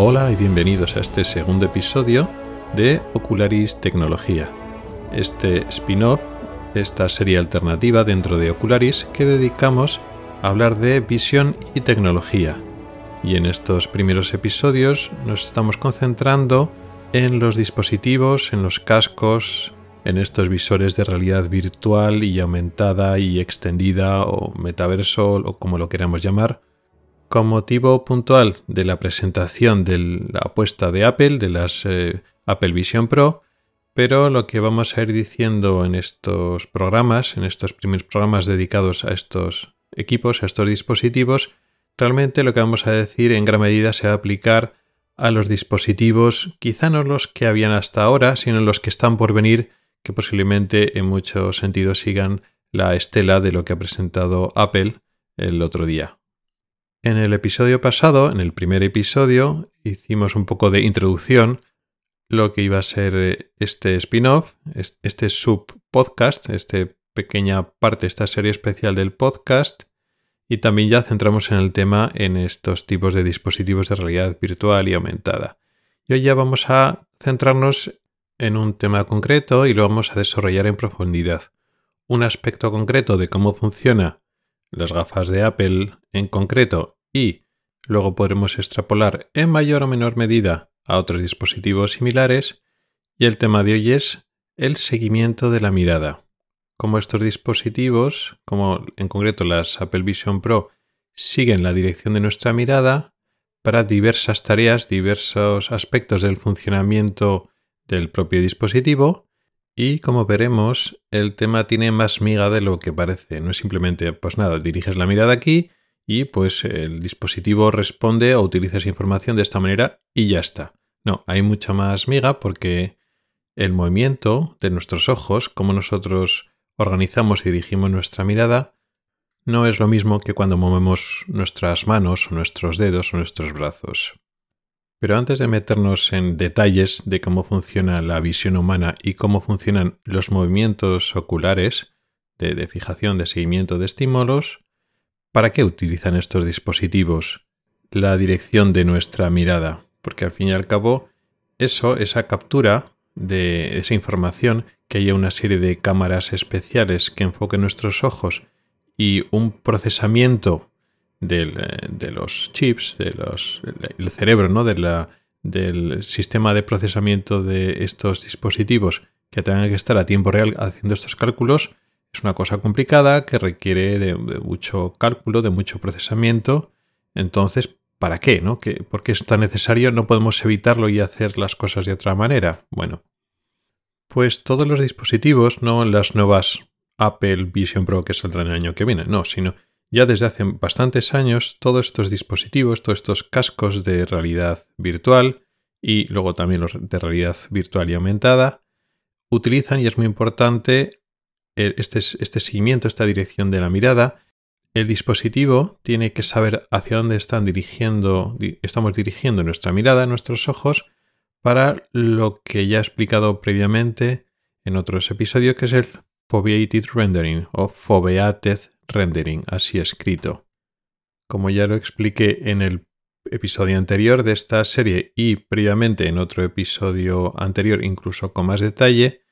Hola y bienvenidos a este segundo episodio de Ocularis Tecnología, este spin-off, esta serie alternativa dentro de Ocularis que dedicamos a hablar de visión y tecnología. Y en estos primeros episodios nos estamos concentrando en los dispositivos, en los cascos, en estos visores de realidad virtual y aumentada y extendida o metaverso o como lo queramos llamar, con motivo puntual de la presentación de la apuesta de Apple, de las eh, Apple Vision Pro, pero lo que vamos a ir diciendo en estos programas, en estos primeros programas dedicados a estos equipos, a estos dispositivos, realmente lo que vamos a decir en gran medida se va a aplicar a los dispositivos, quizá no los que habían hasta ahora, sino los que están por venir, que posiblemente en muchos sentidos sigan la estela de lo que ha presentado Apple el otro día. En el episodio pasado, en el primer episodio, hicimos un poco de introducción, lo que iba a ser eh, este spin-off, este sub-podcast, esta pequeña parte, esta serie especial del podcast, y también ya centramos en el tema en estos tipos de dispositivos de realidad virtual y aumentada. Y hoy ya vamos a centrarnos en un tema concreto y lo vamos a desarrollar en profundidad. Un aspecto concreto de cómo funciona las gafas de Apple en concreto y luego podremos extrapolar en mayor o menor medida a otros dispositivos similares y el tema de hoy es el seguimiento de la mirada como estos dispositivos, como en concreto las Apple Vision Pro, siguen la dirección de nuestra mirada para diversas tareas, diversos aspectos del funcionamiento del propio dispositivo y como veremos el tema tiene más miga de lo que parece. No es simplemente pues nada, diriges la mirada aquí y pues el dispositivo responde o utiliza esa información de esta manera y ya está. No, hay mucha más miga porque el movimiento de nuestros ojos, como nosotros organizamos y dirigimos nuestra mirada, no es lo mismo que cuando movemos nuestras manos o nuestros dedos o nuestros brazos. Pero antes de meternos en detalles de cómo funciona la visión humana y cómo funcionan los movimientos oculares de, fijación, de seguimiento de estímulos, ¿para qué utilizan estos dispositivos la dirección de nuestra mirada? Porque al fin y al cabo, eso, esa captura de esa información, que haya una serie de cámaras especiales que enfoquen nuestros ojos y un procesamiento eh, de los chips, de los, el cerebro, ¿no? del sistema de procesamiento de estos dispositivos que tengan que estar a tiempo real haciendo estos cálculos, es una cosa complicada que requiere de, mucho cálculo, de mucho procesamiento. Entonces, ¿para qué? ¿no? ¿Por qué es tan necesario? No podemos evitarlo y hacer las cosas de otra manera. Bueno, pues todos los dispositivos, no las nuevas Apple Vision Pro que saldrán el año que viene, no, sino ya desde hace bastantes años todos estos dispositivos, todos estos cascos de realidad virtual y luego también los de realidad virtual y aumentada, utilizan, y es muy importante, este, este seguimiento, esta dirección de la mirada. El dispositivo tiene que saber hacia dónde están dirigiendo, estamos dirigiendo nuestra mirada, nuestros ojos, para lo que ya he explicado previamente en otros episodios, que es el Foveated Rendering o Foveated Rendering, así escrito. Como ya lo expliqué en el episodio anterior de esta serie y previamente en otro episodio anterior, incluso con más detalle,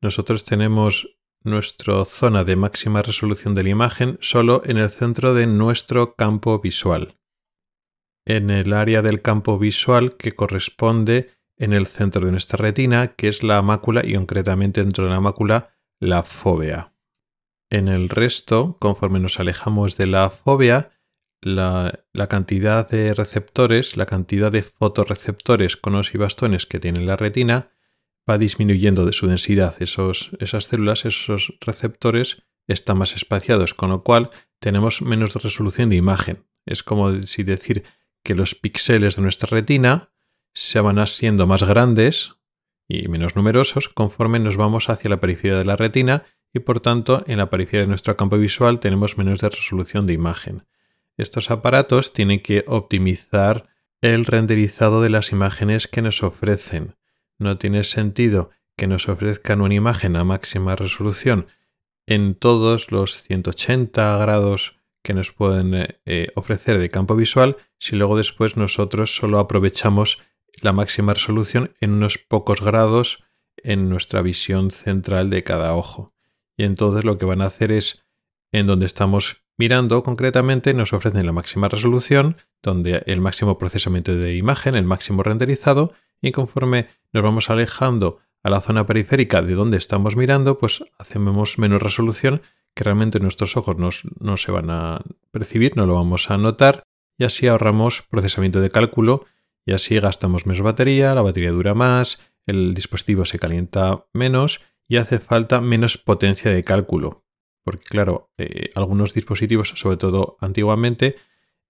nosotros tenemos nuestra zona de máxima resolución de la imagen solo en el centro de nuestro campo visual en el área del campo visual que corresponde en el centro de nuestra retina, que es la mácula y concretamente dentro de la mácula la fóvea. En el resto, conforme nos alejamos de la fóvea, la, cantidad de receptores, la cantidad de fotorreceptores conos y bastones que tiene la retina va disminuyendo de su densidad. Esos, esas células, esos receptores están más espaciados, con lo cual tenemos menos resolución de imagen. Es como si decir que los píxeles de nuestra retina se van haciendo más grandes y menos numerosos conforme nos vamos hacia la periferia de la retina y por tanto en la periferia de nuestro campo visual tenemos menos de resolución de imagen. Estos aparatos tienen que optimizar el renderizado de las imágenes que nos ofrecen. No tiene sentido que nos ofrezcan una imagen a máxima resolución en todos los 180 grados que nos pueden eh, eh, ofrecer de campo visual si luego después nosotros solo aprovechamos la máxima resolución en unos pocos grados en nuestra visión central de cada ojo. Y entonces lo que van a hacer es, en donde estamos mirando concretamente, nos ofrecen la máxima resolución, donde el máximo procesamiento de imagen, el máximo renderizado, y conforme nos vamos alejando a la zona periférica de donde estamos mirando, pues hacemos menos resolución que realmente nuestros ojos no se van a percibir, no lo vamos a notar y así ahorramos procesamiento de cálculo y así gastamos menos batería, la batería dura más, el dispositivo se calienta menos y hace falta menos potencia de cálculo. Porque claro, eh, algunos dispositivos, sobre todo antiguamente,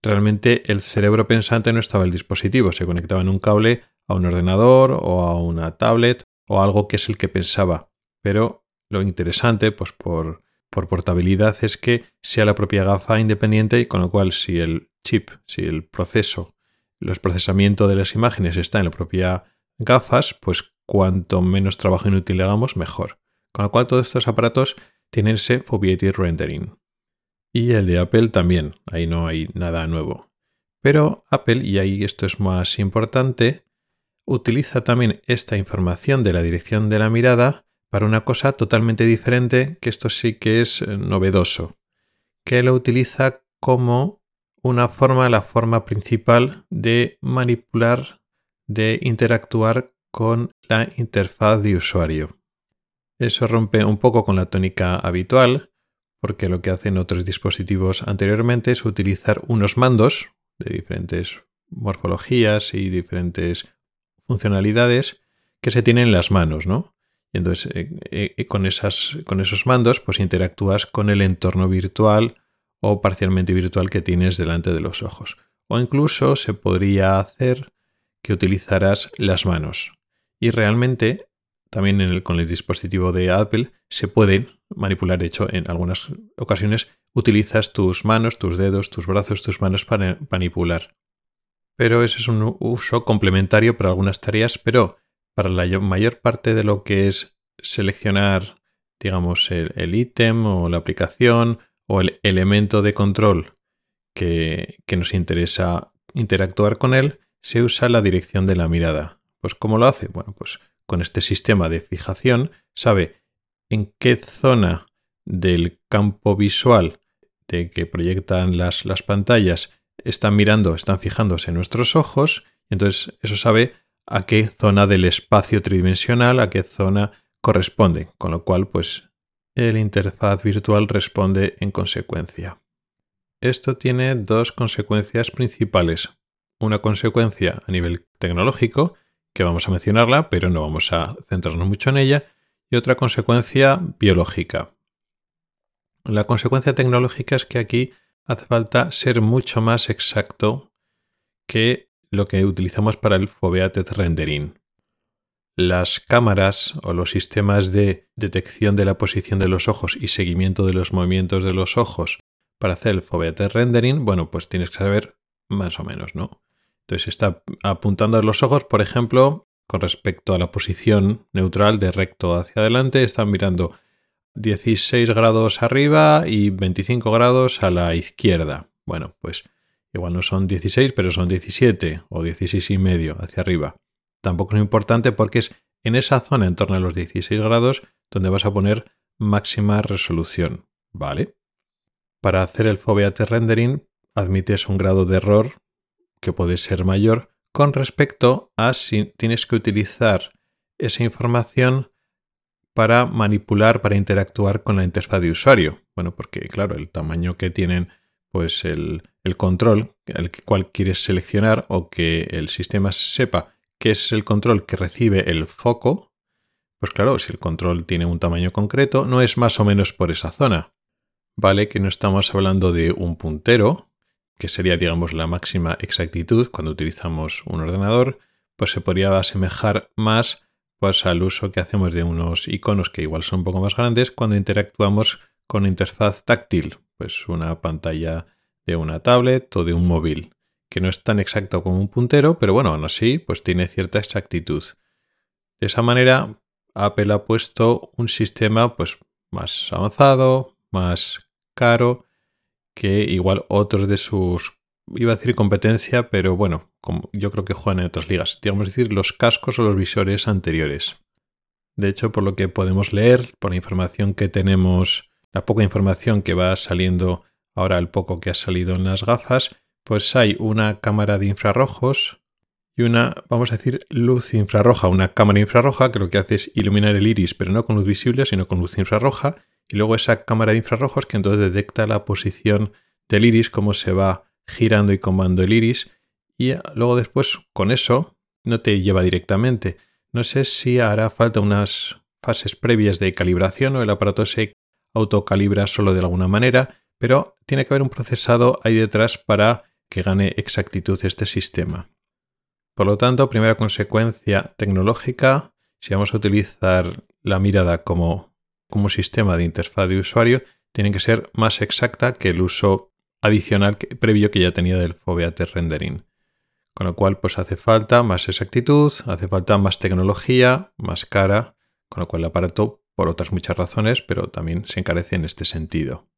realmente el cerebro pensante no estaba en el dispositivo, se conectaba en un cable a un ordenador o a una tablet o algo que es el que pensaba. Pero lo interesante, pues por, por portabilidad, es que sea la propia gafa independiente y con lo cual si el chip, si el proceso el procesamiento de las imágenes está en la propia gafas, pues cuanto menos trabajo inútil hagamos, mejor. Con lo cual todos estos aparatos tienen ese Foveated Rendering. Y el de Apple también, ahí no hay nada nuevo. Pero Apple, y ahí esto es más importante, utiliza también esta información de la dirección de la mirada para una cosa totalmente diferente, que esto sí que es eh, novedoso, que lo utiliza como una forma, la forma principal de manipular, de interactuar con la interfaz de usuario. Eso rompe un poco con la tónica habitual, porque lo que hacen otros dispositivos anteriormente es utilizar unos mandos de diferentes morfologías y diferentes funcionalidades que se tienen en las manos, ¿no? Y entonces eh, eh, con, esas, con esos mandos pues interactúas con el entorno virtual o parcialmente virtual que tienes delante de los ojos. O incluso se podría hacer que utilizaras las manos. Y realmente también con el dispositivo de Apple se puede manipular. De hecho, en algunas ocasiones utilizas tus manos, tus dedos, tus brazos, tus manos para manipular. Pero ese es un uso complementario para algunas tareas, pero para la mayor parte de lo que es seleccionar, digamos, el ítem o la aplicación o el elemento de control que, nos interesa interactuar con él, se usa la dirección de la mirada. Pues ¿cómo lo hace? Bueno, pues con este sistema de fijación sabe en qué zona del campo visual de que proyectan las, las pantallas están mirando, están fijándose en nuestros ojos, entonces eso sabe a qué zona del espacio tridimensional, a qué zona corresponde, con lo cual pues el interfaz virtual responde en consecuencia. Esto tiene dos consecuencias principales. Una consecuencia a nivel tecnológico, que vamos a mencionarla, pero no vamos a centrarnos mucho en ella, y otra consecuencia biológica. La consecuencia tecnológica es que aquí hace falta ser mucho más exacto que lo que utilizamos para el foveated rendering las cámaras o los sistemas de detección de la posición de los ojos y seguimiento de los movimientos de los ojos para hacer el foveated rendering, bueno, pues tienes que saber más o menos, ¿no? Entonces está apuntando a los ojos, por ejemplo, con respecto a la posición neutral de recto hacia adelante, están mirando 16 grados arriba y 25 grados a la izquierda. Bueno, pues igual no son 16, pero son 17 o 16 y medio hacia arriba tampoco es importante porque es en esa zona en torno a los 16 grados donde vas a poner máxima resolución, ¿vale? Para hacer el foveate rendering admites un grado de error que puede ser mayor con respecto a si tienes que utilizar esa información para manipular, para interactuar con la interfaz de usuario. Bueno, porque claro, el tamaño que tienen pues el, el control, el cual quieres seleccionar o que el sistema sepa que es el control que recibe el foco, pues claro, si el control tiene un tamaño concreto, no es más o menos por esa zona. Vale que no estamos hablando de un puntero, que sería, digamos, la máxima exactitud cuando utilizamos un ordenador, pues se podría asemejar más al uso que hacemos de unos iconos que igual son un poco más grandes cuando interactuamos con interfaz táctil, pues una pantalla de una tablet o de un móvil que no es tan exacto como un puntero, pero bueno, aún así, pues tiene cierta exactitud. De esa manera, Apple ha puesto un sistema pues más avanzado, más caro, que igual otros de sus, iba a decir competencia, pero bueno, como yo creo que juegan en otras ligas, digamos decir, los cascos o los visores anteriores. De hecho, por lo que podemos leer, por la información que tenemos, la poca información que va saliendo ahora, el poco que ha salido en las gafas, pues hay una cámara de infrarrojos y una, vamos a decir, luz infrarroja, una cámara infrarroja que lo que hace es iluminar el iris, pero no con luz visible, sino con luz infrarroja, y luego esa cámara de infrarrojos que entonces detecta la posición del iris, cómo se va girando y comando el iris, y luego después con eso no te lleva directamente. No sé si hará falta unas fases previas de calibración o el aparato se autocalibra solo de alguna manera, pero tiene que haber un procesado ahí detrás para que gane exactitud este sistema. Por lo tanto, primera consecuencia tecnológica, si vamos a utilizar la mirada como, como sistema de interfaz de usuario, tiene que ser más exacta que el uso adicional previo que ya tenía del Foveated Rendering. Con lo cual, pues hace falta más exactitud, hace falta más tecnología, más cara, con lo cual el aparato, por otras muchas razones, pero también se encarece en este sentido.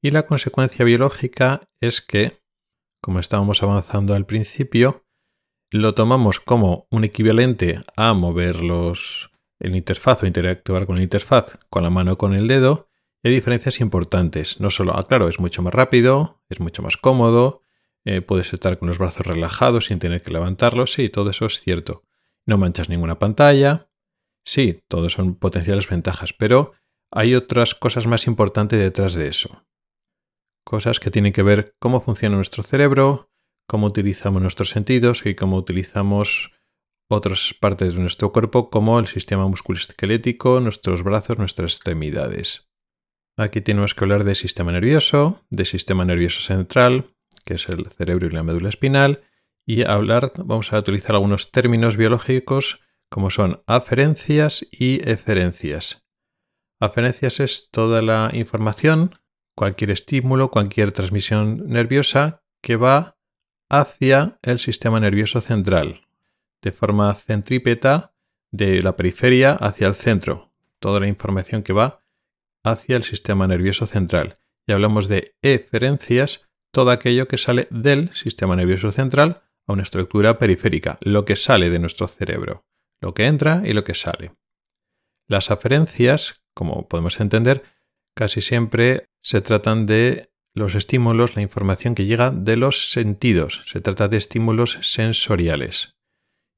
Y la consecuencia biológica es que, como estábamos avanzando al principio, lo tomamos como un equivalente a mover los, el interfaz o interactuar con la interfaz con la mano o con el dedo, hay diferencias importantes. No solo, ah, claro, es mucho más rápido, es mucho más cómodo, eh, puedes estar con los brazos relajados sin tener que levantarlos, sí, todo eso es cierto. No manchas ninguna pantalla, sí, todo son potenciales ventajas, pero hay otras cosas más importantes detrás de eso. Cosas que tienen que ver cómo funciona nuestro cerebro, cómo utilizamos nuestros sentidos y cómo utilizamos otras partes de nuestro cuerpo como el sistema musculoesquelético, nuestros brazos, nuestras extremidades. Aquí tenemos que hablar de sistema nervioso, de sistema nervioso central, que es el cerebro y la médula espinal, y hablar, vamos a utilizar algunos términos biológicos como son aferencias y eferencias. Aferencias es toda la información, cualquier estímulo, cualquier transmisión nerviosa que va hacia el sistema nervioso central, de forma centrípeta de la periferia hacia el centro, toda la información que va hacia el sistema nervioso central. Y hablamos de eferencias, todo aquello que sale del sistema nervioso central a una estructura periférica, lo que sale de nuestro cerebro, lo que entra y lo que sale. Las aferencias, como podemos entender, casi siempre se tratan de los estímulos, la información que llega de los sentidos. Se trata de estímulos sensoriales.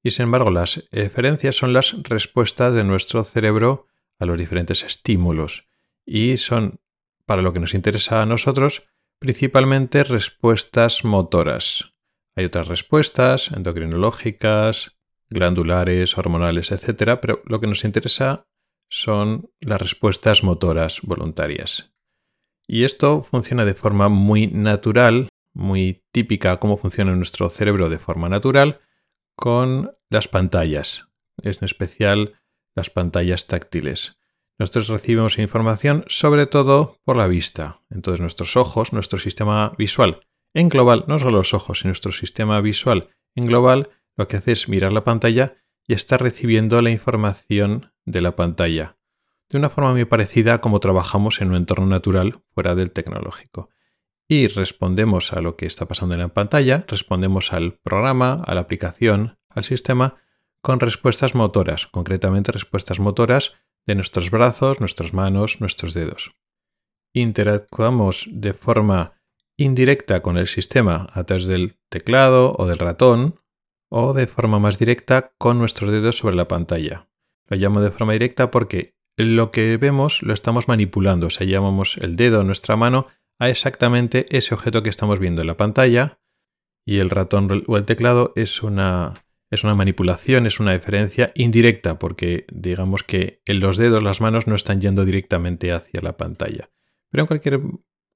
Y sin embargo, las eferencias son las respuestas de nuestro cerebro a los diferentes estímulos. Y son, para lo que nos interesa a nosotros, principalmente respuestas motoras. Hay otras respuestas endocrinológicas, glandulares, hormonales, etc. Pero lo que nos interesa son las respuestas motoras voluntarias. Y esto funciona de forma muy natural, muy típica cómo funciona nuestro cerebro de forma natural, con las pantallas, en especial las pantallas táctiles. Nosotros recibimos información sobre todo por la vista. Entonces nuestros ojos, nuestro sistema visual en global, no solo los ojos, sino nuestro sistema visual en global, lo que hace es mirar la pantalla y está recibiendo la información de la pantalla de una forma muy parecida a como trabajamos en un entorno natural fuera del tecnológico. Y respondemos a lo que está pasando en la pantalla, respondemos al programa, a la aplicación, al sistema, con respuestas motoras, concretamente respuestas motoras de nuestros brazos, nuestras manos, nuestros dedos. Interactuamos de forma indirecta con el sistema a través del teclado o del ratón, o de forma más directa con nuestros dedos sobre la pantalla. Lo llamo de forma directa porque lo que vemos lo estamos manipulando, o sea, llamamos el dedo, nuestra mano, a exactamente ese objeto que estamos viendo en la pantalla y el ratón o el teclado es una, es una manipulación, es una diferencia indirecta, porque digamos que los dedos, las manos no están yendo directamente hacia la pantalla. Pero en cualquier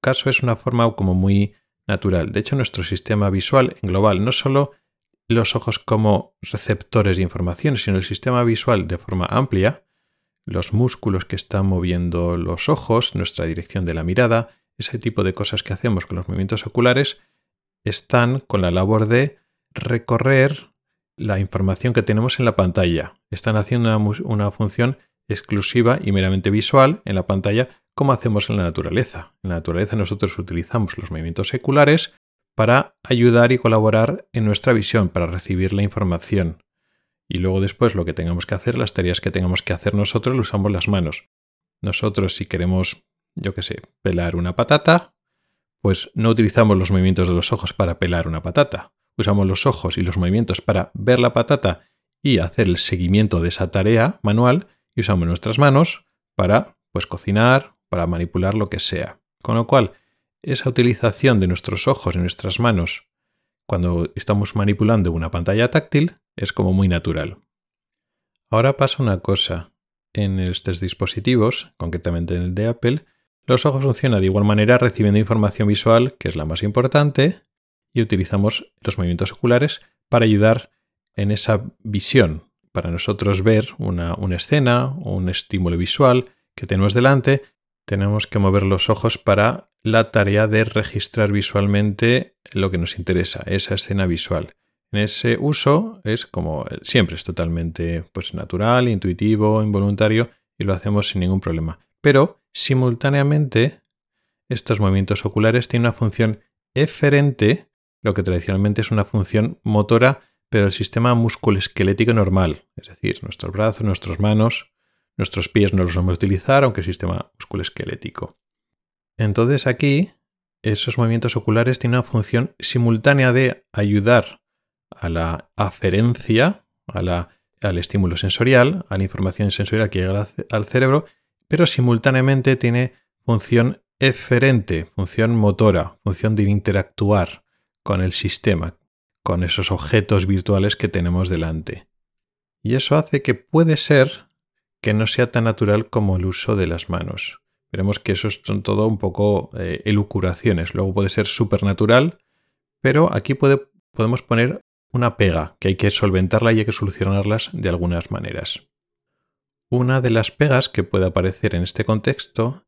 caso es una forma como muy natural. De hecho, nuestro sistema visual en global, no solo los ojos como receptores de información, sino el sistema visual de forma amplia, los músculos que están moviendo los ojos, nuestra dirección de la mirada, ese tipo de cosas que hacemos con los movimientos oculares, están con la labor de recorrer la información que tenemos en la pantalla. Están haciendo una, función exclusiva y meramente visual en la pantalla como hacemos en la naturaleza. En la naturaleza nosotros utilizamos los movimientos seculares para ayudar y colaborar en nuestra visión, para recibir la información. Y luego después lo que tengamos que hacer, las tareas que tengamos que hacer nosotros, lo usamos las manos. Nosotros si queremos, yo qué sé, pelar una patata, pues no utilizamos los movimientos de los ojos para pelar una patata. Usamos los ojos y los movimientos para ver la patata y hacer el seguimiento de esa tarea manual y usamos nuestras manos para pues cocinar, para manipular lo que sea. Con lo cual, esa utilización de nuestros ojos y nuestras manos cuando estamos manipulando una pantalla táctil es como muy natural. Ahora pasa una cosa. En estos dispositivos, concretamente en el de Apple, los ojos funcionan de igual manera recibiendo información visual, que es la más importante, y utilizamos los movimientos oculares para ayudar en esa visión, para nosotros ver una, escena un estímulo visual que tenemos delante, tenemos que mover los ojos para la tarea de registrar visualmente lo que nos interesa, esa escena visual. En ese uso es como siempre, es totalmente pues, natural, intuitivo, involuntario y lo hacemos sin ningún problema. Pero simultáneamente estos movimientos oculares tienen una función eferente, lo que tradicionalmente es una función motora, pero del sistema musculoesquelético normal, es decir, nuestros brazos, nuestras manos, nuestros pies no los vamos a utilizar, aunque el sistema musculoesquelético. Entonces aquí esos movimientos oculares tienen una función simultánea de ayudar a la aferencia, al estímulo sensorial, a la información sensorial que llega al cerebro, pero simultáneamente tiene función eferente, función motora, función de interactuar con el sistema, con esos objetos virtuales que tenemos delante. Y eso hace que puede ser que no sea tan natural como el uso de las manos. Veremos que eso son todo un poco eh, elucuraciones. Luego puede ser supernatural, pero aquí podemos poner una pega, que hay que solventarla y hay que solucionarlas de algunas maneras. Una de las pegas que puede aparecer en este contexto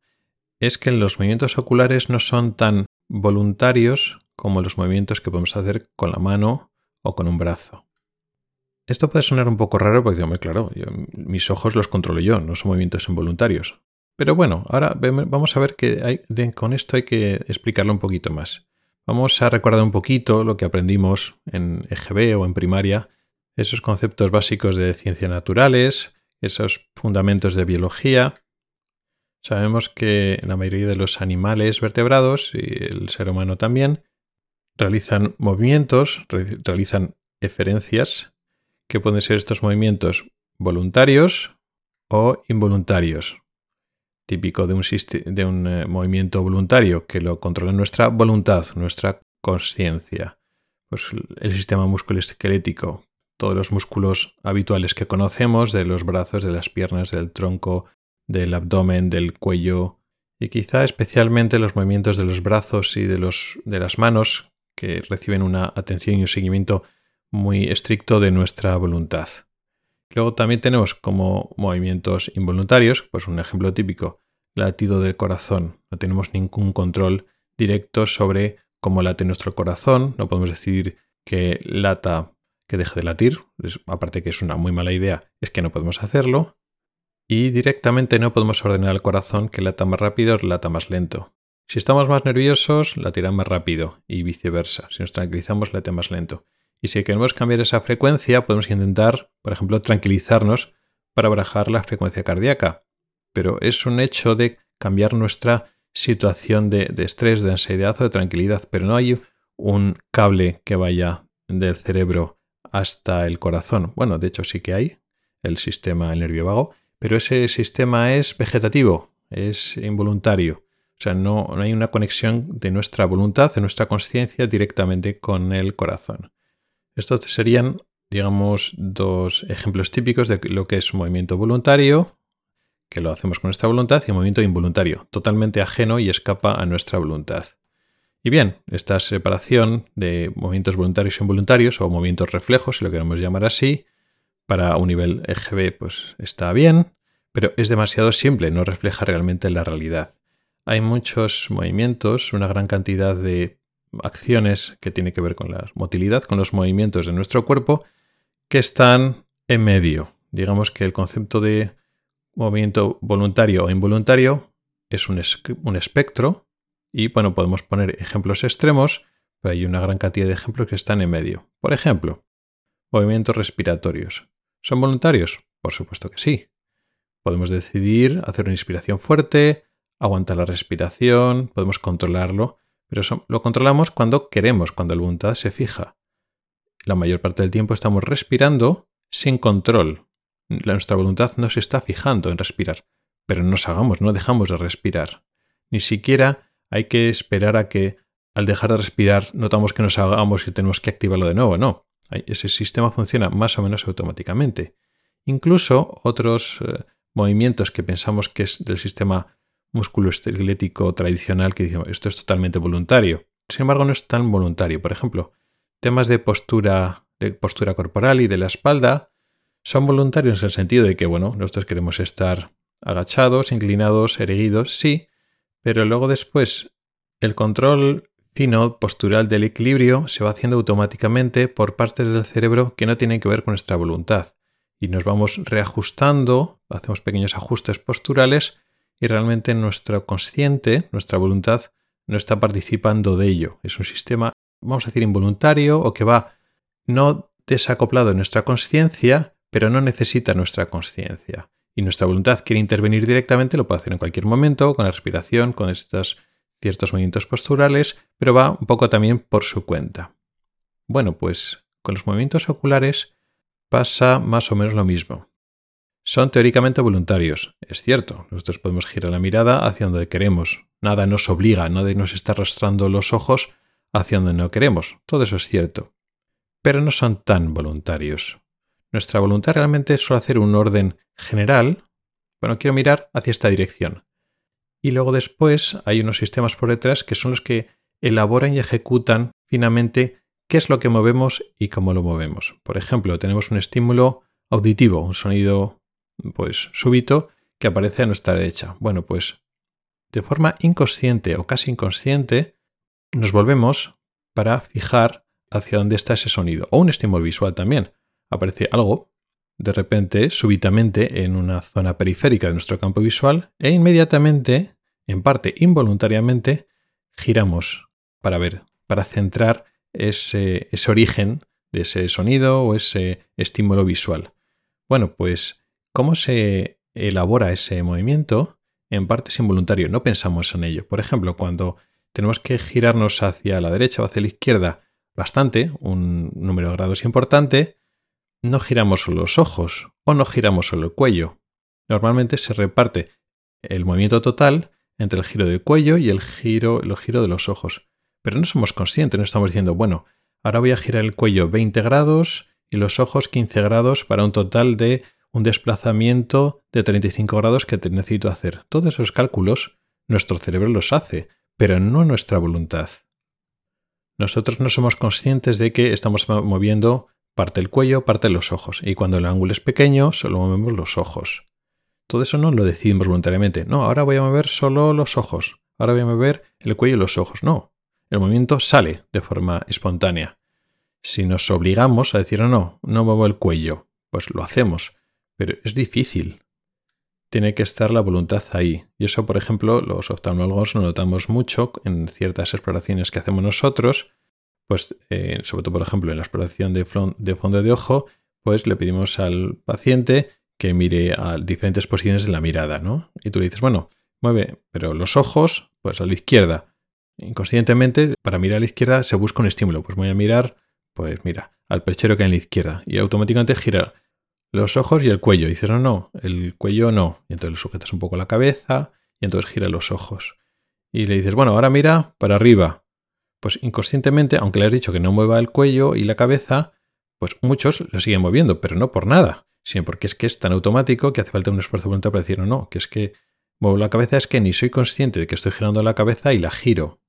es que los movimientos oculares no son tan voluntarios como los movimientos que podemos hacer con la mano o con un brazo. Esto puede sonar un poco raro porque, claro, mis ojos los controlo yo, no son movimientos involuntarios. Pero bueno, ahora vamos a ver que con esto hay que explicarlo un poquito más. Vamos a recordar un poquito lo que aprendimos en EGB o en primaria, esos conceptos básicos de ciencias naturales, esos fundamentos de biología. Sabemos que la mayoría de los animales vertebrados y el ser humano también realizan movimientos, realizan eferencias, que pueden ser estos movimientos voluntarios o involuntarios típico de un, de un eh, movimiento voluntario que lo controla nuestra voluntad, nuestra conciencia. Pues el sistema musculoesquelético, todos los músculos habituales que conocemos, de los brazos, de las piernas, del tronco, del abdomen, del cuello, y quizá especialmente los movimientos de los brazos y de, los, de las manos, que reciben una atención y un seguimiento muy estricto de nuestra voluntad. Luego también tenemos como movimientos involuntarios, pues un ejemplo típico, latido del corazón. No tenemos ningún control directo sobre cómo late nuestro corazón, no podemos decidir que lata, que deje de latir, aparte que es una muy mala idea, es que no podemos hacerlo. Y directamente no podemos ordenar al corazón que lata más rápido o lata más lento. Si estamos más nerviosos, latirá más rápido y viceversa. Si nos tranquilizamos, late más lento. Y si queremos cambiar esa frecuencia, podemos intentar, por ejemplo, tranquilizarnos para bajar la frecuencia cardíaca. Pero es un hecho de cambiar nuestra situación de, estrés, de ansiedad o de tranquilidad, pero no hay un cable que vaya del cerebro hasta el corazón. Bueno, de hecho sí que hay el sistema el nervio vago, pero ese sistema es vegetativo, es involuntario. O sea, no, hay una conexión de nuestra voluntad, de nuestra conciencia directamente con el corazón. Estos serían, digamos, dos ejemplos típicos de lo que es un movimiento voluntario, que lo hacemos con nuestra voluntad, y un movimiento involuntario, totalmente ajeno y escapa a nuestra voluntad. Y bien, esta separación de movimientos voluntarios e involuntarios, o movimientos reflejos, si lo queremos llamar así, para un nivel EGB, pues está bien, pero es demasiado simple, no refleja realmente la realidad. Hay muchos movimientos, una gran cantidad de acciones que tienen que ver con la motilidad, con los movimientos de nuestro cuerpo, que están en medio. Digamos que el concepto de movimiento voluntario o involuntario es un, un espectro y bueno, podemos poner ejemplos extremos, pero hay una gran cantidad de ejemplos que están en medio. Por ejemplo, movimientos respiratorios. ¿Son voluntarios? Por supuesto que sí. Podemos decidir hacer una inspiración fuerte, aguantar la respiración, podemos controlarlo, pero lo controlamos cuando queremos, cuando la voluntad se fija. La mayor parte del tiempo estamos respirando sin control. Nuestra voluntad no se está fijando en respirar, pero no nos hagamos, no dejamos de respirar. Ni siquiera hay que esperar a que al dejar de respirar notamos que nos hagamos y tenemos que activarlo de nuevo. No, ese sistema funciona más o menos automáticamente. Incluso otros eh, movimientos que pensamos que es del sistema musculoesquelético tradicional que decimos esto es totalmente voluntario. Sin embargo, no es tan voluntario. Por ejemplo, temas de postura, de postura corporal y de la espalda son voluntarios en el sentido de que, bueno, nosotros queremos estar agachados, inclinados, erguidos, sí, pero luego después el control fino postural del equilibrio se va haciendo automáticamente por partes del cerebro que no tienen que ver con nuestra voluntad. Y nos vamos reajustando, hacemos pequeños ajustes posturales y realmente nuestro consciente, nuestra voluntad, no está participando de ello. Es un sistema, vamos a decir, involuntario o que va no desacoplado en nuestra conciencia, pero no necesita nuestra conciencia. Y nuestra voluntad quiere intervenir directamente, lo puede hacer en cualquier momento, con la respiración, con estos ciertos movimientos posturales, pero va un poco también por su cuenta. Bueno, pues con los movimientos oculares pasa más o menos lo mismo. Son teóricamente voluntarios, es cierto, nosotros podemos girar la mirada hacia donde queremos, nada nos obliga, nadie nos está arrastrando los ojos hacia donde no queremos, todo eso es cierto, pero no son tan voluntarios. Nuestra voluntad realmente suele hacer un orden general, bueno, quiero mirar hacia esta dirección. Y luego después hay unos sistemas por detrás que son los que elaboran y ejecutan finamente qué es lo que movemos y cómo lo movemos. Por ejemplo, tenemos un estímulo auditivo, un sonido pues súbito que aparece a nuestra derecha. Bueno, pues de forma inconsciente o casi inconsciente nos volvemos para fijar hacia dónde está ese sonido. O un estímulo visual también. Aparece algo de repente, súbitamente, en una zona periférica de nuestro campo visual e inmediatamente, en parte involuntariamente, giramos para ver, para centrar ese, ese origen de ese sonido o ese estímulo visual. Bueno, pues ¿Cómo se elabora ese movimiento? En parte es involuntario, no pensamos en ello. Por ejemplo, cuando tenemos que girarnos hacia la derecha o hacia la izquierda bastante, un número de grados importante, no giramos solo los ojos o no giramos solo el cuello. Normalmente se reparte el movimiento total entre el giro del cuello y el giro, el giro de los ojos. Pero no somos conscientes, no estamos diciendo, bueno, ahora voy a girar el cuello 20 grados y los ojos 15 grados para un total de un desplazamiento de 35 grados que necesito hacer. Todos esos cálculos nuestro cerebro los hace, pero no nuestra voluntad. Nosotros no somos conscientes de que estamos moviendo parte del cuello, parte de los ojos, y cuando el ángulo es pequeño solo movemos los ojos. Todo eso no lo decidimos voluntariamente. No, ahora voy a mover solo los ojos. Ahora voy a mover el cuello y los ojos. No, el movimiento sale de forma espontánea. Si nos obligamos a decir no, no muevo el cuello, pues lo hacemos. Pero es difícil. Tiene que estar la voluntad ahí. Y eso, por ejemplo, los oftalmólogos lo notamos mucho en ciertas exploraciones que hacemos nosotros. Pues, eh, sobre todo, por ejemplo, en la exploración de, fondo de ojo, pues le pedimos al paciente que mire a diferentes posiciones de la mirada, ¿no? Y tú le dices, bueno, mueve, pero los ojos, pues a la izquierda. Inconscientemente, para mirar a la izquierda se busca un estímulo. Pues voy a mirar, pues mira, al perchero que hay en la izquierda. Y automáticamente gira los ojos y el cuello. Dices, no, no, el cuello no. Y entonces le sujetas un poco la cabeza y entonces gira los ojos. Y le dices, bueno, ahora mira para arriba. Pues inconscientemente, aunque le has dicho que no mueva el cuello y la cabeza, pues muchos lo siguen moviendo, pero no por nada, sino porque es que es tan automático que hace falta un esfuerzo voluntario para decir, no, no, que es que muevo la cabeza, es que ni soy consciente de que estoy girando la cabeza y la giro.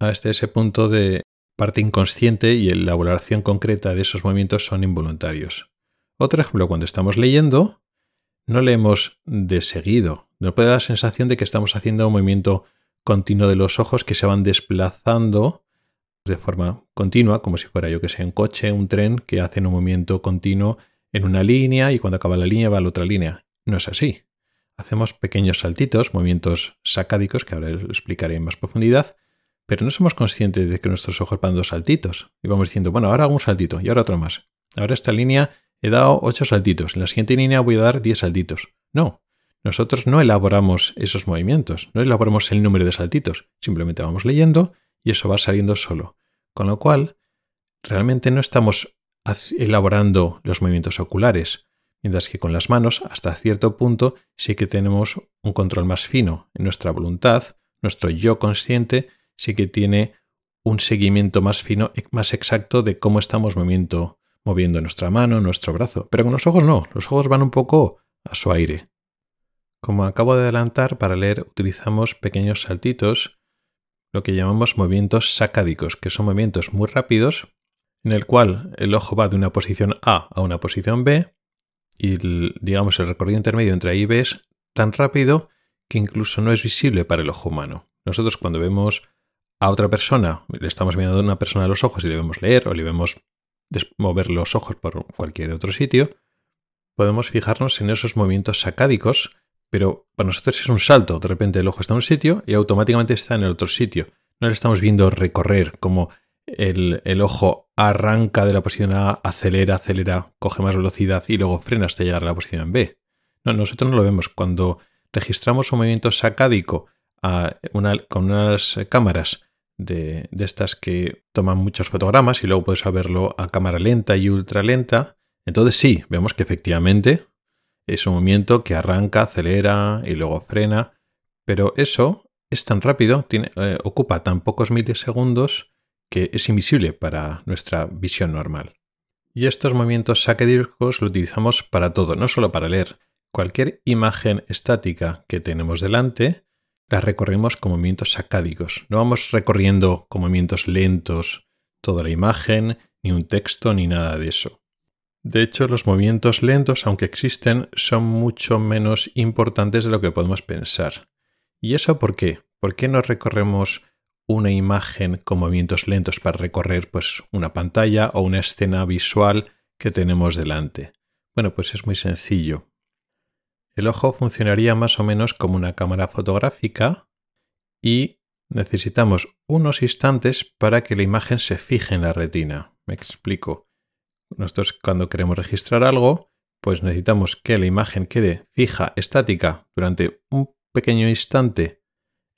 Hasta ese punto de parte inconsciente y la elaboración concreta de esos movimientos son involuntarios. Otro ejemplo, cuando estamos leyendo, no leemos de seguido. Nos puede dar la sensación de que estamos haciendo un movimiento continuo de los ojos que se van desplazando de forma continua, como si fuera yo que sé, un coche, un tren que hacen un movimiento continuo en una línea y cuando acaba la línea va a la otra línea. No es así. hacemos pequeños saltitos, movimientos sacádicos, que ahora lo explicaré en más profundidad, pero no somos conscientes de que nuestros ojos van dos saltitos. Y vamos diciendo, bueno, ahora hago un saltito y ahora otro más. Ahora esta línea he dado ocho saltitos, en la siguiente línea voy a dar diez saltitos. No, nosotros no elaboramos esos movimientos, no elaboramos el número de saltitos, simplemente vamos leyendo y eso va saliendo solo. Con lo cual, realmente no estamos elaborando los movimientos oculares, mientras que con las manos, hasta cierto punto, sí que tenemos un control más fino en nuestra voluntad, nuestro yo consciente sí que tiene un seguimiento más fino, más exacto de cómo estamos moviendo, moviendo nuestra mano, nuestro brazo. Pero con los ojos no, los ojos van un poco a su aire. Como acabo de adelantar, para leer utilizamos pequeños saltitos, lo que llamamos movimientos sacádicos, que son movimientos muy rápidos, en el cual el ojo va de una posición A a una posición B, y el, digamos el recorrido intermedio entre A y B es tan rápido que incluso no es visible para el ojo humano. Nosotros cuando vemos a otra persona, le estamos viendo a una persona a los ojos y le vemos leer o le vemos mover los ojos por cualquier otro sitio, podemos fijarnos en esos movimientos sacádicos pero para nosotros es un salto. De repente el ojo está en un sitio y automáticamente está en el otro sitio. No le estamos viendo recorrer como el, ojo arranca de la posición A, acelera, acelera, coge más velocidad y luego frena hasta llegar a la posición B. No, nosotros no lo vemos. Cuando registramos un movimiento sacádico con unas cámaras de, estas que toman muchos fotogramas y luego puedes verlo a cámara lenta y ultra lenta, entonces sí, vemos que efectivamente es un movimiento que arranca, acelera y luego frena, pero eso es tan rápido, tiene, eh, ocupa tan pocos milisegundos que es invisible para nuestra visión normal. Y estos movimientos sacadíricos lo utilizamos para todo, no solo para leer. Cualquier imagen estática que tenemos delante la recorrimos con movimientos sacádicos. No vamos recorriendo con movimientos lentos toda la imagen, ni un texto, ni nada de eso. De hecho, los movimientos lentos, aunque existen, son mucho menos importantes de lo que podemos pensar. ¿Y eso por qué? ¿Por qué no recorremos una imagen con movimientos lentos para recorrer pues, una pantalla o una escena visual que tenemos delante? Bueno, pues es muy sencillo. El ojo funcionaría más o menos como una cámara fotográfica y necesitamos unos instantes para que la imagen se fije en la retina. Me explico. Nosotros cuando queremos registrar algo, pues necesitamos que la imagen quede fija, estática, durante un pequeño instante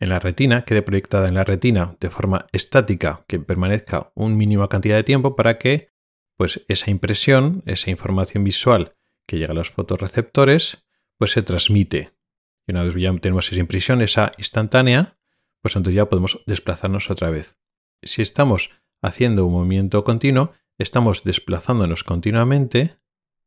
en la retina, quede proyectada en la retina de forma estática, que permanezca un mínima cantidad de tiempo para que pues esa impresión, esa información visual que llega a los fotorreceptores, pues se transmite. Y una vez ya tenemos esa impresión, esa instantánea, pues entonces ya podemos desplazarnos otra vez. Si estamos haciendo un movimiento continuo, estamos desplazándonos continuamente,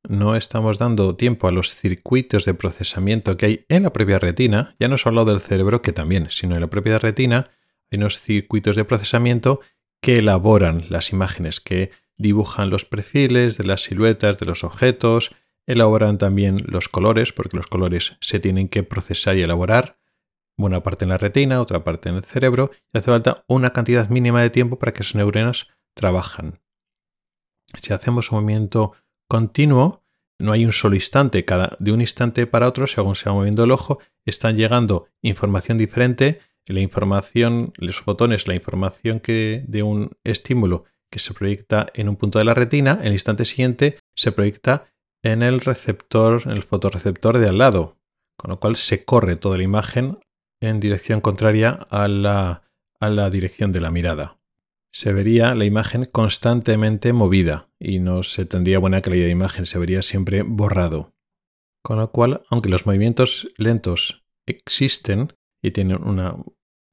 no estamos dando tiempo a los circuitos de procesamiento que hay en la propia retina, ya no os hablado del cerebro que también, sino en la propia retina hay unos circuitos de procesamiento que elaboran las imágenes, que dibujan los perfiles de las siluetas de los objetos, elaboran también los colores, porque los colores se tienen que procesar y elaborar, una parte en la retina, otra parte en el cerebro, y hace falta una cantidad mínima de tiempo para que esas neuronas trabajan. Si hacemos un movimiento continuo, no hay un solo instante, cada, de un instante para otro, según se va moviendo el ojo, están llegando información diferente. La información, los fotones, la información que de un estímulo que se proyecta en un punto de la retina, el instante siguiente se proyecta en el receptor, en el fotorreceptor de al lado, con lo cual se corre toda la imagen en dirección contraria a la, a la dirección de la mirada se vería la imagen constantemente movida y no se tendría buena calidad de imagen, se vería siempre borrado. Con lo cual, aunque los movimientos lentos existen y tienen una,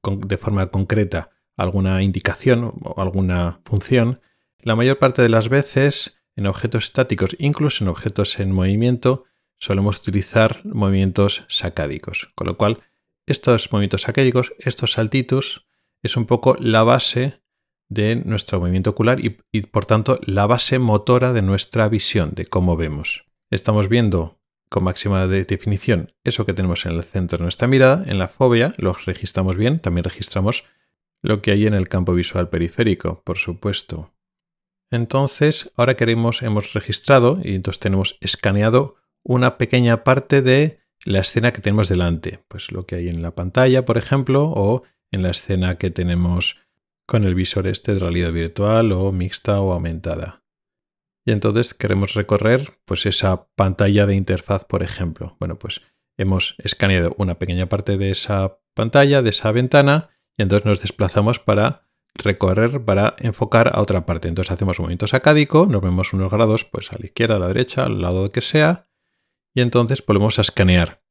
de forma concreta alguna indicación o alguna función, la mayor parte de las veces en objetos estáticos, incluso en objetos en movimiento, solemos utilizar movimientos sacádicos. Con lo cual, estos movimientos sacádicos, estos saltitos, es un poco la base de nuestro movimiento ocular y, por tanto la base motora de nuestra visión, de cómo vemos. Estamos viendo con máxima definición eso que tenemos en el centro de nuestra mirada, en la fobia, lo registramos bien, también registramos lo que hay en el campo visual periférico, por supuesto. Entonces, ahora queremos, hemos registrado y entonces tenemos escaneado una pequeña parte de la escena que tenemos delante, pues lo que hay en la pantalla, por ejemplo, o en la escena que tenemos con el visor este de realidad virtual o mixta o aumentada. Y entonces queremos recorrer pues esa pantalla de interfaz, por ejemplo. Bueno, pues hemos escaneado una pequeña parte de esa pantalla, de esa ventana, y entonces nos desplazamos para recorrer, para enfocar a otra parte. Entonces hacemos un movimiento sacádico, nos vemos unos grados pues a la izquierda, a la derecha, al lado que sea, y entonces volvemos a escanear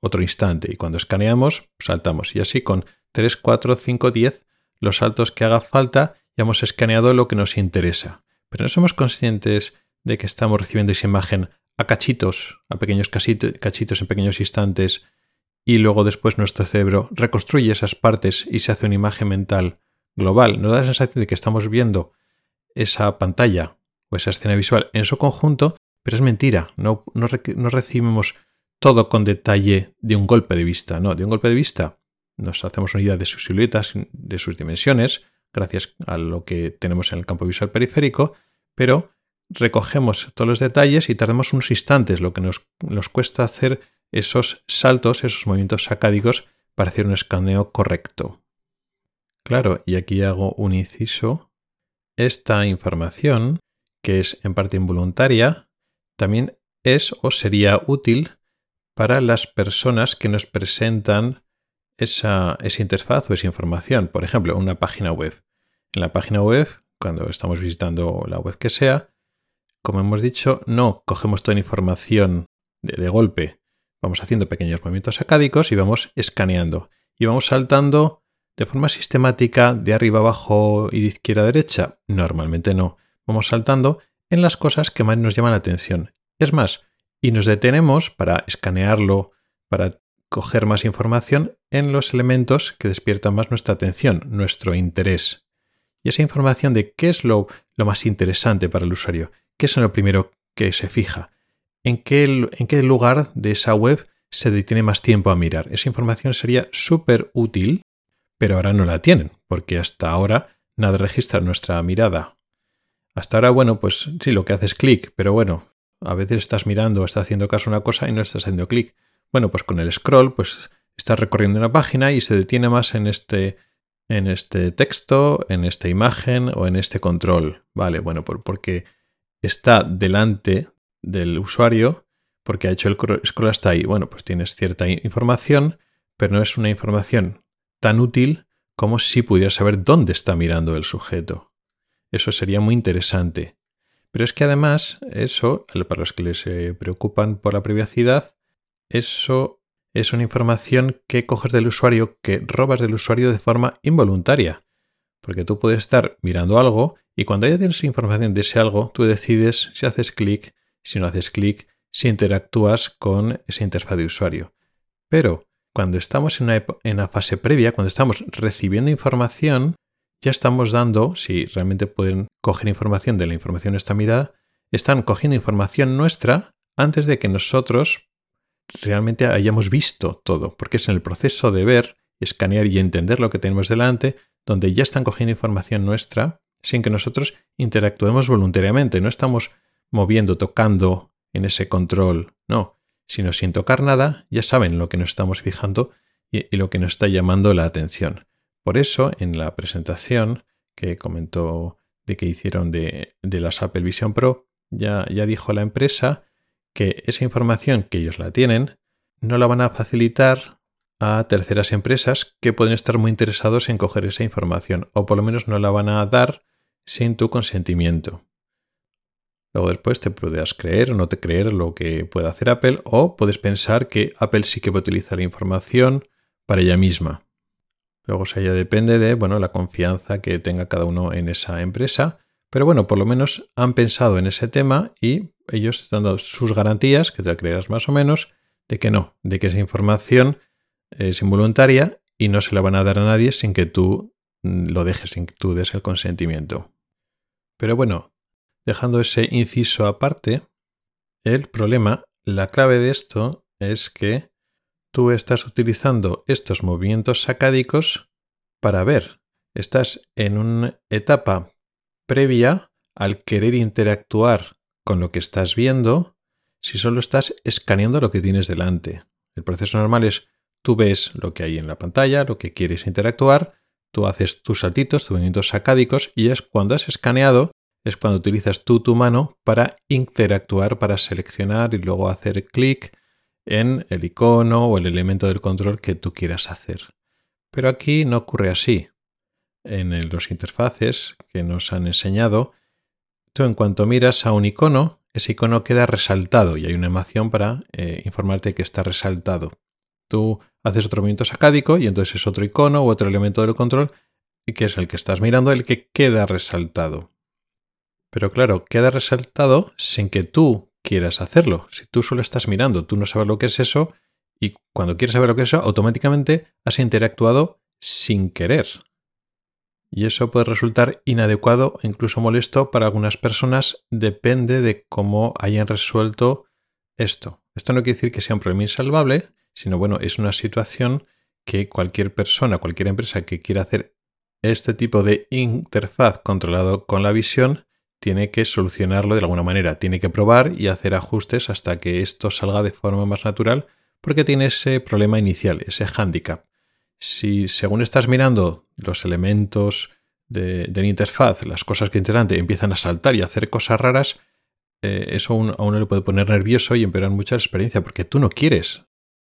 otro instante. Y cuando escaneamos, saltamos. Y así con 3, 4, 5, 10, los saltos que haga falta, ya hemos escaneado lo que nos interesa. Pero no somos conscientes de que estamos recibiendo esa imagen a cachitos, a pequeños cachitos en pequeños instantes, y luego después nuestro cerebro reconstruye esas partes y se hace una imagen mental global. Nos da la sensación de que estamos viendo esa pantalla o esa escena visual en su conjunto, pero es mentira. No, recibimos todo con detalle de un golpe de vista. No, de un golpe de vista nos hacemos una idea de sus siluetas, de sus dimensiones, gracias a lo que tenemos en el campo visual periférico, pero recogemos todos los detalles y tardamos unos instantes, lo que nos, nos cuesta hacer esos saltos, esos movimientos sacádicos para hacer un escaneo correcto. Claro, y aquí hago un inciso. Esta información, que es en parte involuntaria, también es o sería útil para las personas que nos presentan esa, esa interfaz o esa información. Por ejemplo, una página web. En la página web, cuando estamos visitando la web que sea, como hemos dicho, no cogemos toda la información de, golpe. Vamos haciendo pequeños movimientos acádicos y vamos escaneando. Y vamos saltando de forma sistemática de arriba abajo y de izquierda a derecha. Normalmente no. Vamos saltando en las cosas que más nos llaman la atención. Es más, y nos detenemos para escanearlo, para coger más información en los elementos que despiertan más nuestra atención, nuestro interés. Y esa información de qué es lo, más interesante para el usuario, qué es lo primero que se fija, en qué, en qué lugar de esa web se detiene más tiempo a mirar. Esa información sería súper útil, pero ahora no la tienen, porque hasta ahora nada registra nuestra mirada. Hasta ahora, bueno, pues sí, lo que hace es clic, pero bueno, a veces estás mirando o estás haciendo caso a una cosa y no estás haciendo clic. Bueno, pues con el scroll, pues estás recorriendo una página y se detiene más en este, en este texto, en esta imagen o en este control. Vale, bueno, porque está delante del usuario, porque ha hecho el scroll hasta ahí. Bueno, pues tienes cierta información, pero no es una información tan útil como si pudieras saber dónde está mirando el sujeto. Eso sería muy interesante. Pero es que además, eso, para los que les eh, preocupan por la privacidad, eso es una información que coges del usuario, que robas del usuario de forma involuntaria. Porque tú puedes estar mirando algo y cuando ya tienes información de ese algo, tú decides si haces clic, si no haces clic, si interactúas con esa interfaz de usuario. Pero cuando estamos en una, fase previa, cuando estamos recibiendo información, ya estamos dando, si realmente pueden coger información de la información esta mirada, están cogiendo información nuestra antes de que nosotros realmente hayamos visto todo, porque es en el proceso de ver, escanear y entender lo que tenemos delante, donde ya están cogiendo información nuestra sin que nosotros interactuemos voluntariamente, no estamos moviendo, tocando en ese control, no, sino sin tocar nada, ya saben lo que nos estamos fijando y, lo que nos está llamando la atención. Por eso, en la presentación que comentó de que hicieron de, de las Apple Vision Pro, ya, ya dijo la empresa que esa información que ellos la tienen no la van a facilitar a terceras empresas que pueden estar muy interesados en coger esa información o por lo menos no la van a dar sin tu consentimiento. Luego después te puedes creer o no te creer lo que puede hacer Apple o puedes pensar que Apple sí que va a utilizar la información para ella misma. Luego o ya depende de bueno, la confianza que tenga cada uno en esa empresa pero bueno, por lo menos han pensado en ese tema y ellos están dando sus garantías, que te creerás más o menos, de que no, de que esa información es involuntaria y no se la van a dar a nadie sin que tú mm, lo dejes, sin que tú des el consentimiento. Pero bueno, dejando ese inciso aparte, el problema, la clave de esto es que tú estás utilizando estos movimientos sacádicos para ver. Estás en una etapa previa al querer interactuar con lo que estás viendo si solo estás escaneando lo que tienes delante. El proceso normal es tú ves lo que hay en la pantalla, lo que quieres interactuar, tú haces tus saltitos, tus movimientos sacádicos y es cuando has escaneado, es cuando utilizas tú tu mano para interactuar, para seleccionar y luego hacer clic en el icono o el elemento del control que tú quieras hacer. Pero aquí no ocurre así. En los interfaces que nos han enseñado, tú en cuanto miras a un icono, ese icono queda resaltado y hay una animación para eh, informarte que está resaltado. Tú haces otro movimiento sacádico y entonces es otro icono u otro elemento del control que es el que estás mirando, el que queda resaltado. Pero claro, queda resaltado sin que tú quieras hacerlo. Si tú solo estás mirando, tú no sabes lo que es eso y cuando quieres saber lo que es eso, automáticamente has interactuado sin querer. Y eso puede resultar inadecuado e incluso molesto para algunas personas, depende de cómo hayan resuelto esto. Esto no quiere decir que sea un problema insalvable, sino bueno, es una situación que cualquier persona, cualquier empresa que quiera hacer este tipo de interfaz controlado con la visión, tiene que solucionarlo de alguna manera, tiene que probar y hacer ajustes hasta que esto salga de forma más natural, porque tiene ese problema inicial, ese handicap. Si según estás mirando los elementos de, la interfaz, las cosas que intentan empiezan a saltar y a hacer cosas raras, eh, eso a uno le puede poner nervioso y empeorar mucho la experiencia, porque tú no quieres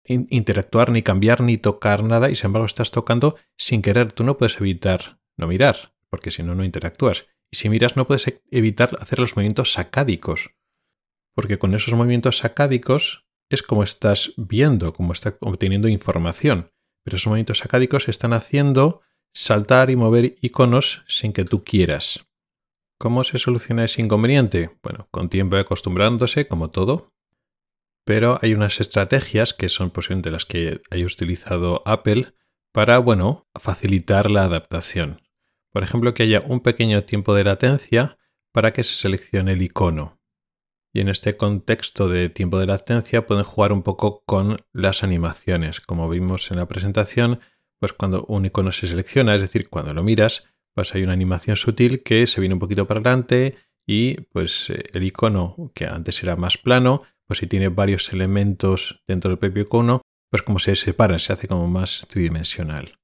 interactuar, ni cambiar, ni tocar nada, y sin embargo estás tocando sin querer. Tú no puedes evitar no mirar, porque si no, no interactúas. Y si miras, no puedes evitar hacer los movimientos sacádicos, porque con esos movimientos sacádicos es como estás viendo, como estás obteniendo información. Pero esos movimientos sacádicos están haciendo saltar y mover iconos sin que tú quieras. ¿Cómo se soluciona ese inconveniente? Bueno, con tiempo acostumbrándose, como todo, pero hay unas estrategias que son posiblemente las que haya utilizado Apple para, bueno, facilitar la adaptación. Por ejemplo, que haya un pequeño tiempo de latencia para que se seleccione el icono. Y en este contexto de tiempo de latencia pueden jugar un poco con las animaciones. Como vimos en la presentación, pues cuando un icono se selecciona, es decir, cuando lo miras, pues hay una animación sutil que se viene un poquito para adelante y pues eh, el icono que antes era más plano pues si tiene varios elementos dentro del propio icono, pues como se separan, se hace como más tridimensional.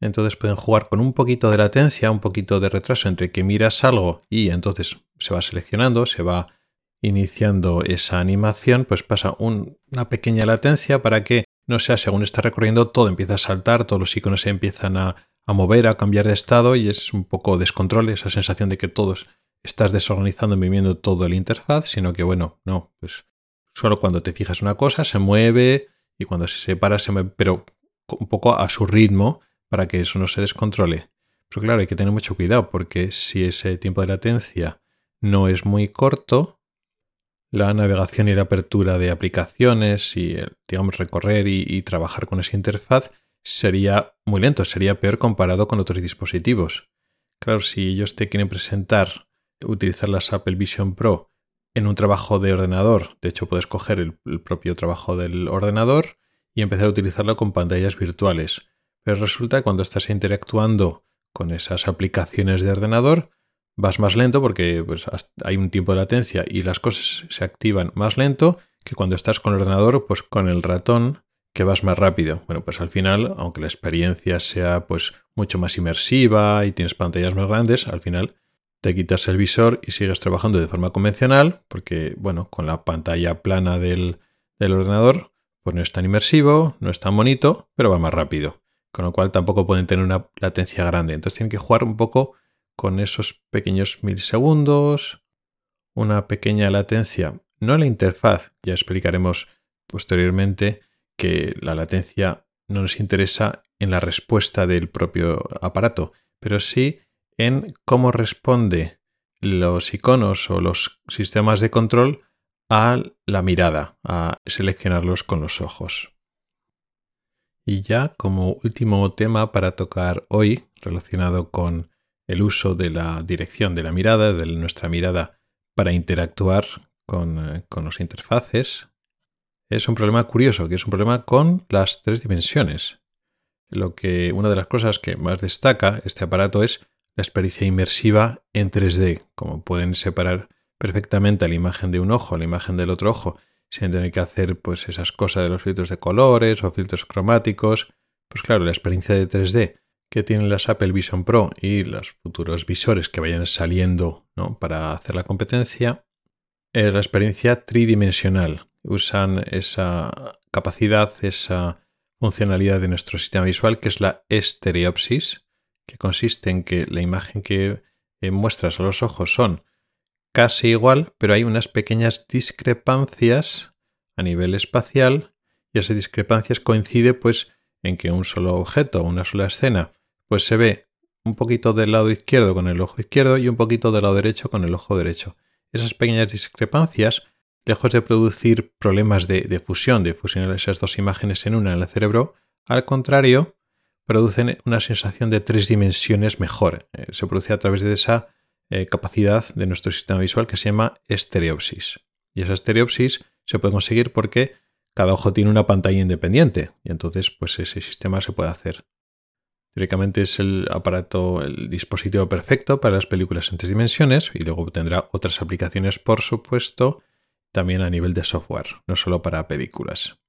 Entonces pueden jugar con un poquito de latencia, un poquito de retraso entre que miras algo y entonces se va seleccionando, se va iniciando esa animación, pues pasa una pequeña latencia para que no sea según está recorriendo todo empieza a saltar, todos los iconos se empiezan a, mover, a cambiar de estado y es un poco descontrol, esa sensación de que todos estás desorganizando y moviendo todo el interfaz, sino que bueno, no, pues Solo cuando te fijas una cosa se mueve y cuando se separa se mueve, pero un poco a su ritmo para que eso no se descontrole. Pero claro, hay que tener mucho cuidado porque si ese tiempo de latencia no es muy corto, la navegación y la apertura de aplicaciones y, digamos, recorrer y, y trabajar con esa interfaz sería muy lento, sería peor comparado con otros dispositivos. Claro, si ellos te quieren presentar utilizar las Apple Vision Pro en un trabajo de ordenador. De hecho, puedes coger el, propio trabajo del ordenador y empezar a utilizarlo con pantallas virtuales. Pero resulta que cuando estás interactuando con esas aplicaciones de ordenador, vas más lento porque pues, hay un tiempo de latencia y las cosas se activan más lento que cuando estás con el ordenador, pues con el ratón que vas más rápido. Bueno, pues al final, aunque la experiencia sea pues mucho más inmersiva y tienes pantallas más grandes, al final te quitas el visor y sigues trabajando de forma convencional, porque, bueno, con la pantalla plana del, ordenador, pues no es tan inmersivo, no es tan bonito, pero va más rápido. Con lo cual tampoco pueden tener una latencia grande. Entonces tienen que jugar un poco con esos pequeños milisegundos, una pequeña latencia, no la interfaz, ya explicaremos posteriormente que la latencia no nos interesa en la respuesta del propio aparato, pero sí en cómo responde los iconos o los sistemas de control a la mirada, a seleccionarlos con los ojos. Y ya como último tema para tocar hoy, relacionado con el uso de la dirección de la mirada, de nuestra mirada para interactuar con, eh, con los interfaces, es un problema curioso, que es un problema con las tres dimensiones. Lo que una de las cosas que más destaca este aparato es la experiencia inmersiva en 3D, como pueden separar perfectamente la imagen de un ojo, la imagen del otro ojo, sin tener que hacer pues esas cosas de los filtros de colores o filtros cromáticos. Pues claro, la experiencia de 3D que tienen las Apple Vision Pro y los futuros visores que vayan saliendo para hacer la competencia es la experiencia tridimensional. Usan esa capacidad, esa funcionalidad de nuestro sistema visual que es la estereopsis, que consiste en que la imagen que eh, muestras a los ojos son casi igual, pero hay unas pequeñas discrepancias a nivel espacial y esas discrepancias coincide pues en que un solo objeto, una sola escena, pues se ve un poquito del lado izquierdo con el ojo izquierdo y un poquito del lado derecho con el ojo derecho. Esas pequeñas discrepancias, lejos de producir problemas de, fusión, de fusionar esas dos imágenes en una en el cerebro, al contrario, producen una sensación de tres dimensiones mejor. Eh, se produce a través de esa eh, capacidad de nuestro sistema visual que se llama estereopsis. Y esa estereopsis se puede conseguir porque cada ojo tiene una pantalla independiente y entonces pues ese sistema se puede hacer. Teóricamente es el aparato, el dispositivo perfecto para las películas en tres dimensiones y luego tendrá otras aplicaciones, por supuesto, también a nivel de software, no solo para películas.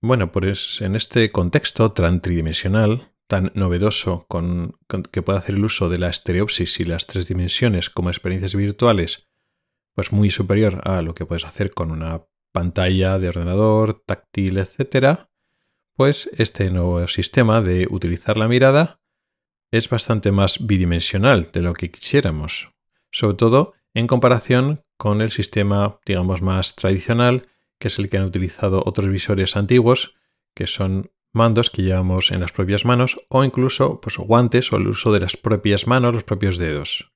Bueno, pues en este contexto tan tridimensional, tan novedoso, con, que puede hacer el uso de la estereopsis y las tres dimensiones como experiencias virtuales, pues muy superior a lo que puedes hacer con una pantalla de ordenador, táctil, etcétera, pues este nuevo sistema de utilizar la mirada es bastante más bidimensional de lo que quisiéramos, sobre todo en comparación con el sistema, digamos, más tradicional, que es el que han utilizado otros visores antiguos, que son mandos que llevamos en las propias manos o incluso pues, guantes o el uso de las propias manos, los propios dedos.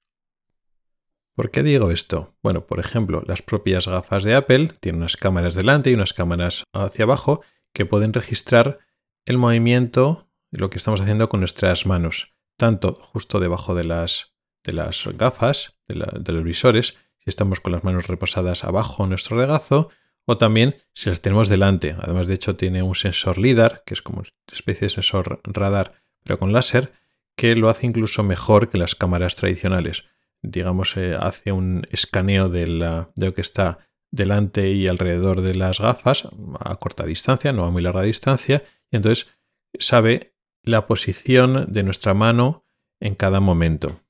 ¿Por qué digo esto? Bueno, por ejemplo, las propias gafas de Apple tienen unas cámaras delante y unas cámaras hacia abajo que pueden registrar el movimiento de lo que estamos haciendo con nuestras manos, tanto justo debajo de las, de las gafas, de, los visores, si estamos con las manos reposadas abajo en nuestro regazo, o también si las tenemos delante. Además, de hecho, tiene un sensor LIDAR, que es como una especie de sensor radar, pero con láser, que lo hace incluso mejor que las cámaras tradicionales. Digamos, eh, hace un escaneo de, de lo que está delante y alrededor de las gafas a corta distancia, no a muy larga distancia, y entonces sabe la posición de nuestra mano en cada momento.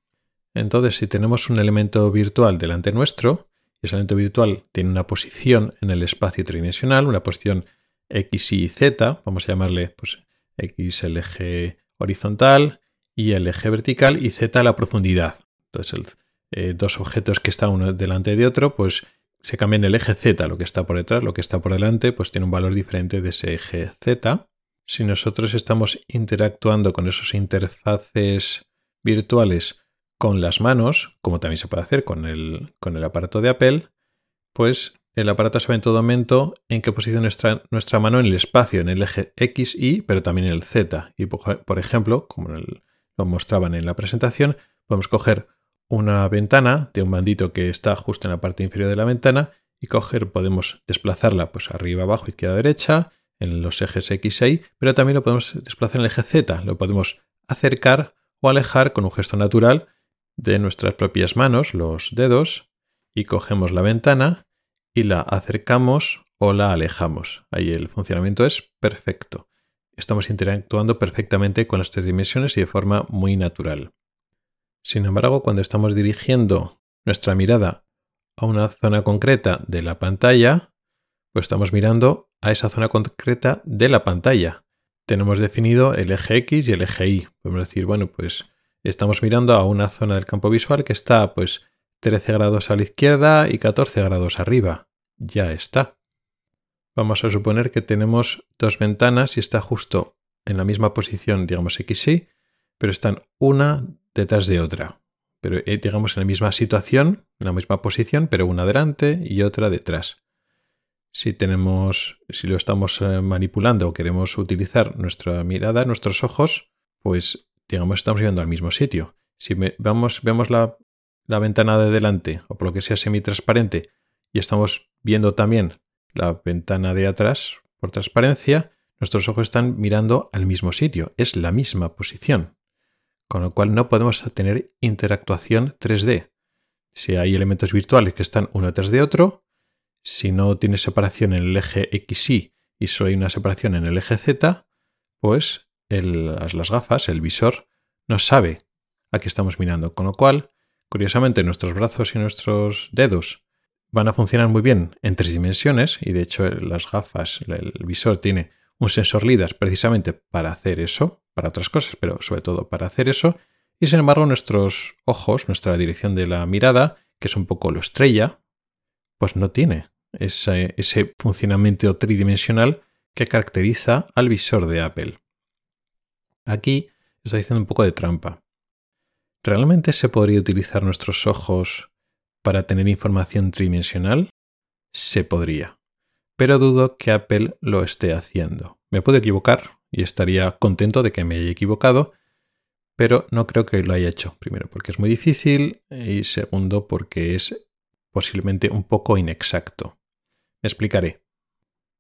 Entonces, si tenemos un elemento virtual delante nuestro, ese elemento virtual tiene una posición en el espacio tridimensional, una posición X, Y, Z, vamos a llamarle pues, X el eje horizontal y el eje vertical y Z la profundidad. Entonces, eh, dos objetos que están uno delante de otro, pues se cambian el eje Z, lo que está por detrás, lo que está por delante, pues tiene un valor diferente de ese eje Z. Si nosotros estamos interactuando con esos interfaces virtuales con las manos, como también se puede hacer con el, aparato de Apple, pues el aparato sabe en todo momento en qué posición está nuestra mano en el espacio, en el eje X, Y, pero también en el Z. Y por ejemplo, como lo mostraban en la presentación, podemos coger una ventana de un bandito que está justo en la parte inferior de la ventana y coger, podemos desplazarla pues arriba, abajo, izquierda, derecha, en los ejes X y Y, pero también lo podemos desplazar en el eje Z, lo podemos acercar o alejar con un gesto natural de nuestras propias manos, los dedos, y cogemos la ventana y la acercamos o la alejamos. Ahí el funcionamiento es perfecto. Estamos interactuando perfectamente con las tres dimensiones y de forma muy natural. Sin embargo, cuando estamos dirigiendo nuestra mirada a una zona concreta de la pantalla, pues estamos mirando a esa zona concreta de la pantalla. Tenemos definido el eje X y el eje Y. Podemos decir, bueno, pues estamos mirando a una zona del campo visual que está pues 13 grados a la izquierda y 14 grados arriba. Ya está. Vamos a suponer que tenemos dos ventanas y está justo en la misma posición, digamos X y, pero están una detrás de otra. Pero eh, digamos en la misma situación, en la misma posición, pero una delante y otra detrás. Si tenemos, si lo estamos eh, manipulando o queremos utilizar nuestra mirada, nuestros ojos, pues digamos estamos viendo al mismo sitio. Si vamos, vemos la, ventana de delante o por lo que sea semitransparente y estamos viendo también la ventana de atrás por transparencia, nuestros ojos están mirando al mismo sitio, es la misma posición con lo cual no podemos tener interactuación 3D. Si hay elementos virtuales que están uno detrás de otro, si no tiene separación en el eje XY y solo hay una separación en el eje Z, pues las gafas, el visor, no sabe a qué estamos mirando. Con lo cual, curiosamente, nuestros brazos y nuestros dedos van a funcionar muy bien en tres dimensiones y de hecho las gafas, el visor tiene un sensor LIDAR precisamente para hacer eso, para otras cosas, pero sobre todo para hacer eso. Y sin embargo nuestros ojos, nuestra dirección de la mirada, que es un poco lo estrella, pues no tiene ese, ese funcionamiento tridimensional que caracteriza al visor de Apple. Aquí está diciendo un poco de trampa. ¿Realmente se podría utilizar nuestros ojos para tener información tridimensional? Se podría. Pero dudo que Apple lo esté haciendo. Me puedo equivocar y estaría contento de que me haya equivocado, pero no creo que lo haya hecho. Primero, porque es muy difícil y segundo, porque es posiblemente un poco inexacto. Me explicaré.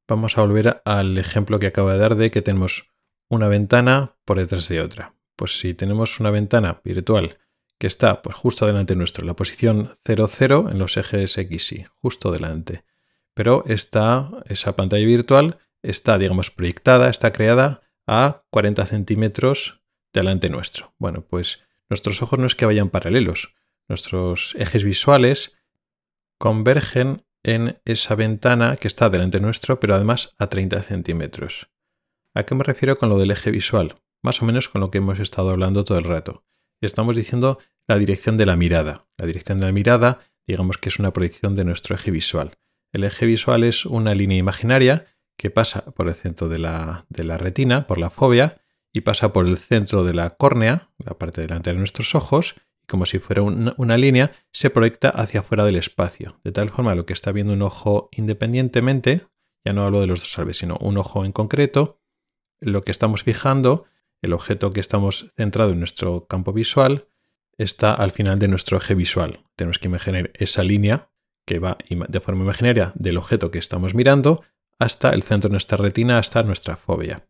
Vamos a volver al ejemplo que acabo de dar de que tenemos una ventana por detrás de otra. Pues si tenemos una ventana virtual que está pues, justo delante nuestro, la posición 00 en los ejes X y, justo delante. Pero está, esa pantalla virtual está, digamos, proyectada, está creada a 40 centímetros delante nuestro. Bueno, pues nuestros ojos no es que vayan paralelos, nuestros ejes visuales convergen en esa ventana que está delante nuestro, pero además a 30 centímetros. ¿A qué me refiero con lo del eje visual? Más o menos con lo que hemos estado hablando todo el rato. Estamos diciendo la dirección de la mirada. La dirección de la mirada, digamos que es una proyección de nuestro eje visual. El eje visual es una línea imaginaria que pasa por el centro de la, retina, por la fobia, y pasa por el centro de la córnea, la parte delante de nuestros ojos, y como si fuera una, línea, se proyecta hacia afuera del espacio. De tal forma, lo que está viendo un ojo independientemente, ya no hablo de los dos salves, sino un ojo en concreto, lo que estamos fijando, el objeto que estamos centrado en nuestro campo visual, está al final de nuestro eje visual. Tenemos que imaginar esa línea que va de forma imaginaria del objeto que estamos mirando hasta el centro de nuestra retina, hasta nuestra fobia.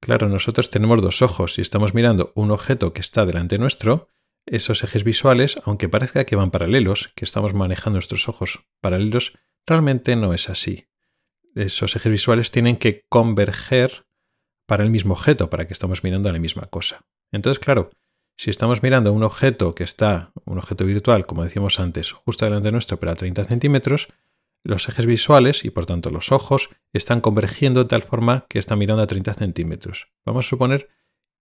Claro, nosotros tenemos dos ojos y estamos mirando un objeto que está delante nuestro. Esos ejes visuales, aunque parezca que van paralelos, que estamos manejando nuestros ojos paralelos, realmente no es así. Esos ejes visuales tienen que converger para el mismo objeto, para que estamos mirando la misma cosa. Entonces, claro, si estamos mirando un objeto que está, un objeto virtual, como decíamos antes, justo delante de nuestro, pero a 30 centímetros, los ejes visuales y por tanto los ojos están convergiendo de tal forma que están mirando a 30 centímetros. Vamos a suponer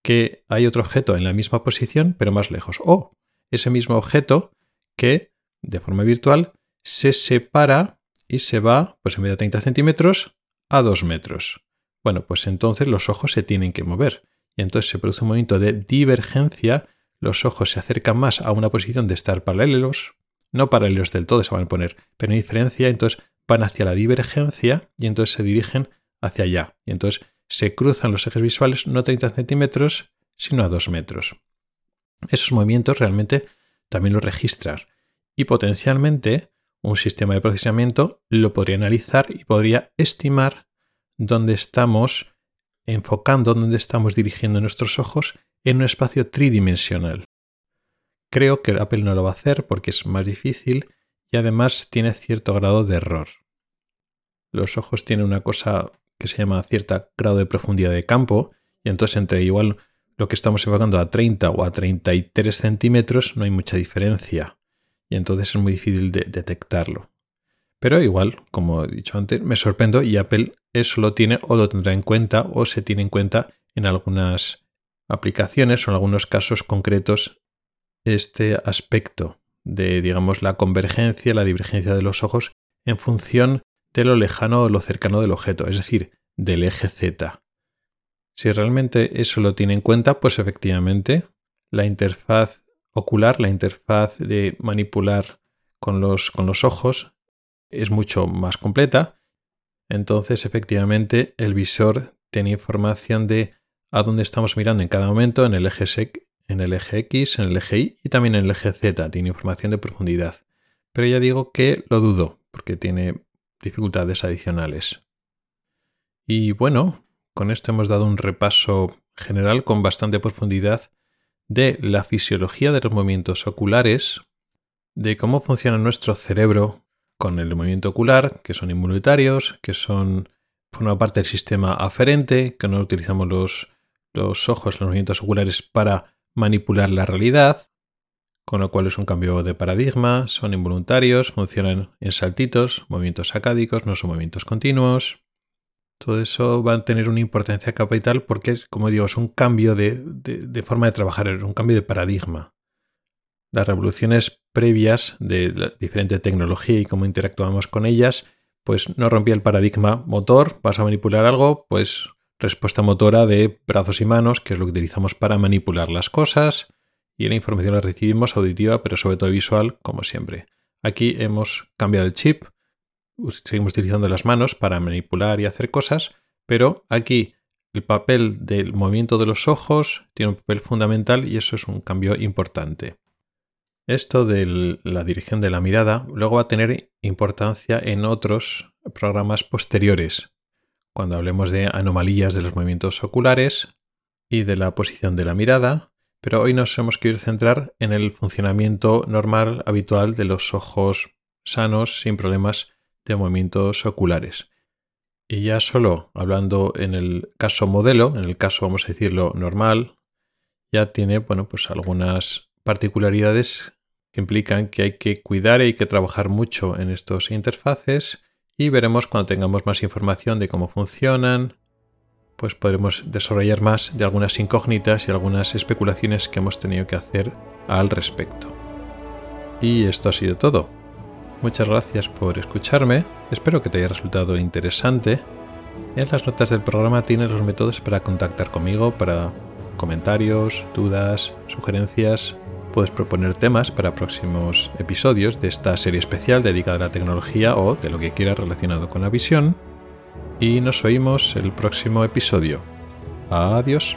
que hay otro objeto en la misma posición, pero más lejos. O ese mismo objeto que, de forma virtual, se separa y se va, pues en vez de 30 centímetros, a 2 metros. Bueno, pues entonces los ojos se tienen que mover. Y entonces se produce un movimiento de divergencia. Los ojos se acercan más a una posición de estar paralelos. No paralelos del todo se van a poner, pero en diferencia. Entonces van hacia la divergencia y entonces se dirigen hacia allá. Y entonces se cruzan los ejes visuales no a 30 centímetros, sino a 2 metros. Esos movimientos realmente también los registrar. Y potencialmente un sistema de procesamiento lo podría analizar y podría estimar donde estamos enfocando, donde estamos dirigiendo nuestros ojos en un espacio tridimensional. Creo que Apple no lo va a hacer porque es más difícil y además tiene cierto grado de error. Los ojos tienen una cosa que se llama cierto grado de profundidad de campo y entonces entre igual lo que estamos enfocando a 30 o a 33 centímetros no hay mucha diferencia y entonces es muy difícil de detectarlo. Pero igual, como he dicho antes, me sorprendo y Apple eso lo tiene o lo tendrá en cuenta o se tiene en cuenta en algunas aplicaciones o en algunos casos concretos este aspecto de, digamos, la convergencia, la divergencia de los ojos en función de lo lejano o lo cercano del objeto, es decir, del eje Z. Si realmente eso lo tiene en cuenta, pues efectivamente la interfaz ocular, la interfaz de manipular con los, con los ojos, es mucho más completa entonces, efectivamente, el visor tiene información de a dónde estamos mirando en cada momento en el eje en el eje X, en el eje Y y también en el eje Z. Tiene información de profundidad. Pero ya digo que lo dudo, porque tiene dificultades adicionales. Y bueno, con esto hemos dado un repaso general con bastante profundidad de la fisiología de los movimientos oculares, de cómo funciona nuestro cerebro con el movimiento ocular, que son involuntarios, que son forma parte del sistema aferente, que no utilizamos los, los ojos, los movimientos oculares para manipular la realidad, con lo cual es un cambio de paradigma, son involuntarios, funcionan en saltitos, movimientos sacádicos, no son movimientos continuos. Todo eso va a tener una importancia capital porque, como digo, es un cambio de, de forma de trabajar, es un cambio de paradigma. Las revoluciones previas de la diferente tecnología y cómo interactuamos con ellas, pues no rompía el paradigma motor, vas a manipular algo, pues respuesta motora de brazos y manos, que es lo que utilizamos para manipular las cosas, y la información la recibimos auditiva, pero sobre todo visual, como siempre. Aquí hemos cambiado el chip, seguimos utilizando las manos para manipular y hacer cosas, pero aquí el papel del movimiento de los ojos tiene un papel fundamental y eso es un cambio importante. Esto de la dirección de la mirada luego va a tener importancia en otros programas posteriores, cuando hablemos de anomalías de los movimientos oculares y de la posición de la mirada, pero hoy nos hemos que centrar en el funcionamiento normal, habitual de los ojos sanos sin problemas de movimientos oculares. Y ya solo hablando en el caso modelo, en el caso vamos a decirlo normal, ya tiene bueno, pues algunas particularidades que implican que hay que cuidar y hay que trabajar mucho en estos interfaces y veremos cuando tengamos más información de cómo funcionan, pues podremos desarrollar más de algunas incógnitas y algunas especulaciones que hemos tenido que hacer al respecto. Y esto ha sido todo. Muchas gracias por escucharme, espero que te haya resultado interesante. En las notas del programa tienes los métodos para contactar conmigo, para comentarios, dudas, sugerencias. Puedes proponer temas para próximos episodios de esta serie especial dedicada a la tecnología o de lo que quieras relacionado con la visión y nos oímos el próximo episodio. Adiós.